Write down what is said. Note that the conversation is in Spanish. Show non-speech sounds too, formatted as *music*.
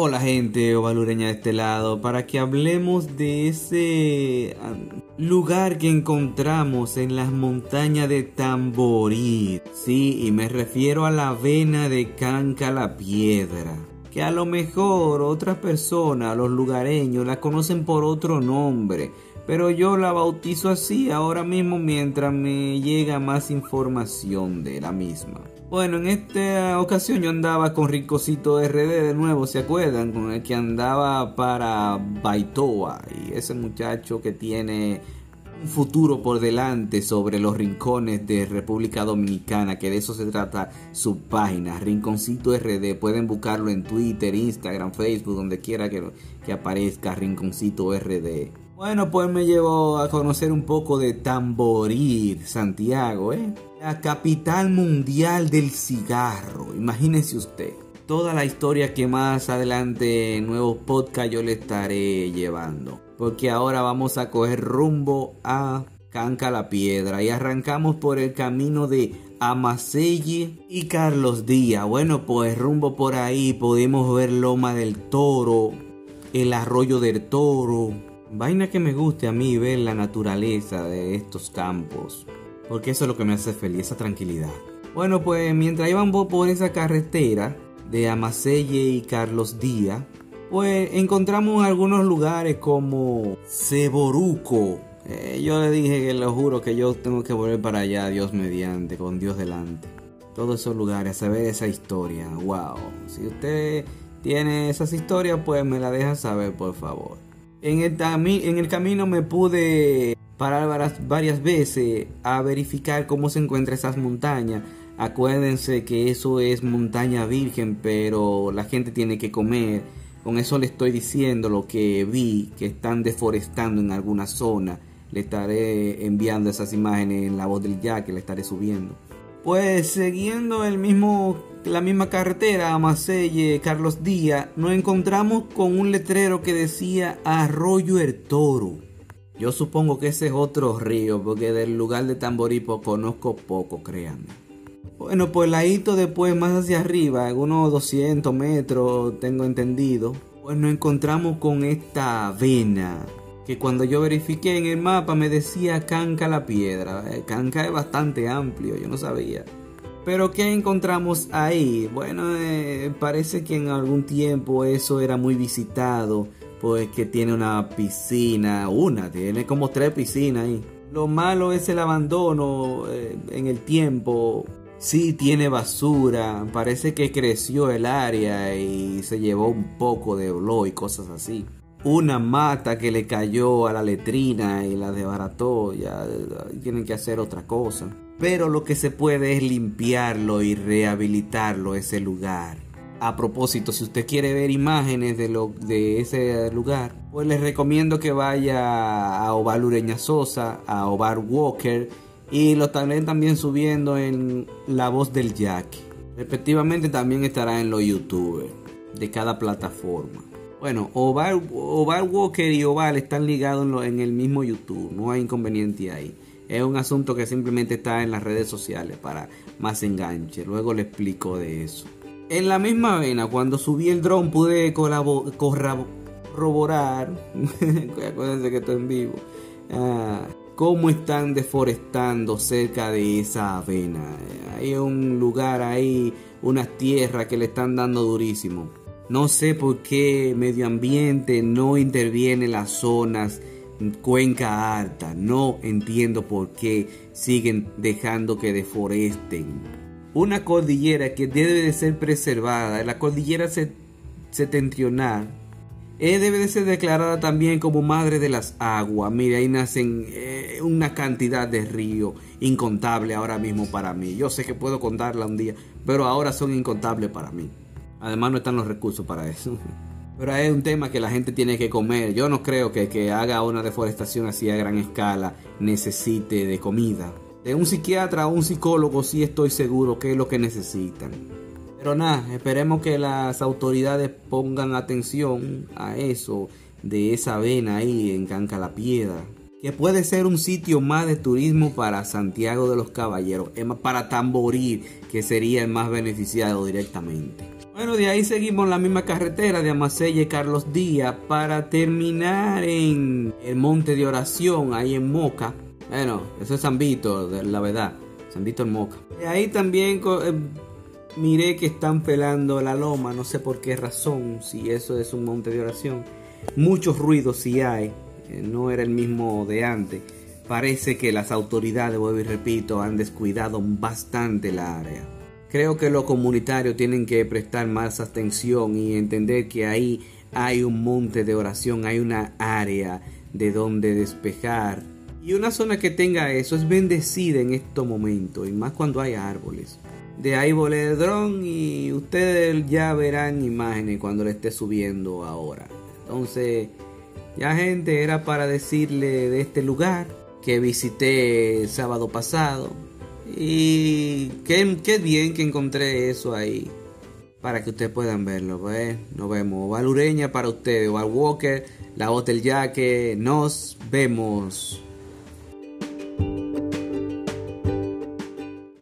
Hola gente ovalureña de este lado, para que hablemos de ese ah, lugar que encontramos en las montañas de Tamborí. Sí, y me refiero a la vena de Canca la Piedra. Que a lo mejor otras personas, los lugareños, la conocen por otro nombre. Pero yo la bautizo así ahora mismo mientras me llega más información de la misma. Bueno, en esta ocasión yo andaba con Ricocito RD de nuevo, ¿se acuerdan? Con el que andaba para Baitoa y ese muchacho que tiene un futuro por delante sobre los rincones de República Dominicana, que de eso se trata su página, Rinconcito RD. Pueden buscarlo en Twitter, Instagram, Facebook, donde quiera que, aparezca Rinconcito RD. Bueno, pues me llevó a conocer un poco de Tamborí, Santiago, ¿eh? La capital mundial del cigarro, imagínese usted. Toda la historia que más adelante en nuevos podcast yo le estaré llevando. Porque ahora vamos a coger rumbo a Canca la Piedra y arrancamos por el camino de Amaselle y Carlos Díaz. Bueno, pues rumbo por ahí podemos ver Loma del Toro, el Arroyo del Toro, Vaina que me guste a mí ver la naturaleza de estos campos, porque eso es lo que me hace feliz, esa tranquilidad. Bueno, pues mientras íbamos por esa carretera de Amaselle y Carlos Díaz, pues encontramos algunos lugares como Ceboruco. Eh, yo le dije que lo juro que yo tengo que volver para allá, Dios mediante, con Dios delante. Todos esos lugares, saber esa historia. Wow. Si usted tiene esas historias, pues me la deja saber, por favor. En el, en el camino me pude parar varias, veces a verificar cómo se encuentran esas montañas. Acuérdense que eso es montaña virgen, pero la gente tiene que comer. Con eso le estoy diciendo lo que vi, que están deforestando en alguna zona. Le estaré enviando esas imágenes en la voz del ya que le estaré subiendo. Pues siguiendo el mismo la misma carretera a Macelle, Carlos Díaz, nos encontramos con un letrero que decía Arroyo El Toro. Yo supongo que ese es otro río, porque del lugar de Tamboripo conozco poco, créanme. Bueno, pues ladito después, más hacia arriba, en unos 200 metros, tengo entendido, pues nos encontramos con esta vena que cuando yo verifiqué en el mapa me decía Canca la Piedra. Eh, Canca es bastante amplio, yo no sabía. Pero ¿qué encontramos ahí? Bueno, eh, parece que en algún tiempo eso era muy visitado, pues que tiene una piscina, una, tiene como tres piscinas ahí. Lo malo es el abandono eh, en el tiempo. Sí tiene basura, parece que creció el área y se llevó un poco de olor y cosas así. Una mata que le cayó a la letrina y la desbarató, ya tienen que hacer otra cosa pero lo que se puede es limpiarlo y rehabilitarlo ese lugar. A propósito, si usted quiere ver imágenes de, lo, de ese lugar, pues les recomiendo que vaya a Oval Ureña Sosa, a Oval Walker y lo estaré también subiendo en La Voz del Jack. Respectivamente también estará en los YouTube de cada plataforma. Bueno, Oval, Oval Walker y Oval están ligados en el mismo YouTube, no hay inconveniente ahí. Es un asunto que simplemente está en las redes sociales para más enganche. Luego le explico de eso. En la misma vena, cuando subí el dron pude corroborar, *laughs* acuérdense que estoy en vivo, ah, cómo están deforestando cerca de esa avena. Hay un lugar ahí, unas tierras que le están dando durísimo. No sé por qué medio ambiente no interviene en las zonas Cuenca Alta. No entiendo por qué siguen dejando que deforesten. Una cordillera que debe de ser preservada, la cordillera septentrional, eh, debe de ser declarada también como madre de las aguas. Mire, ahí nacen eh, una cantidad de ríos incontable ahora mismo para mí. Yo sé que puedo contarla un día, pero ahora son incontables para mí. Además no están los recursos para eso. *laughs* Pero es un tema que la gente tiene que comer. Yo no creo que que haga una deforestación así a gran escala necesite de comida. De un psiquiatra o un psicólogo sí estoy seguro que es lo que necesitan. Pero nada, esperemos que las autoridades pongan atención a eso de esa vena ahí en Canca la Piedra. Que puede ser un sitio más de turismo para Santiago de los Caballeros, para Tamborí, que sería el más beneficiado directamente. Bueno, de ahí seguimos la misma carretera de Amasella y Carlos Díaz para terminar en el monte de oración, ahí en Moca. Bueno, eso es San Vito, la verdad. San Vito en Moca. De ahí también eh, miré que están pelando la loma, no sé por qué razón, si eso es un monte de oración. Muchos ruidos sí hay, eh, no era el mismo de antes. Parece que las autoridades, vuelvo y repito, han descuidado bastante la área. Creo que los comunitarios tienen que prestar más atención y entender que ahí hay un monte de oración, hay una área de donde despejar. Y una zona que tenga eso es bendecida en estos momentos, y más cuando hay árboles. De ahí volé el dron y ustedes ya verán imágenes cuando le esté subiendo ahora. Entonces, ya gente, era para decirle de este lugar que visité el sábado pasado y qué, bien que encontré eso ahí. Para que ustedes puedan verlo. Pues. Nos vemos. Valureña para ustedes. Val Walker, la Hotel Yaque. Nos vemos.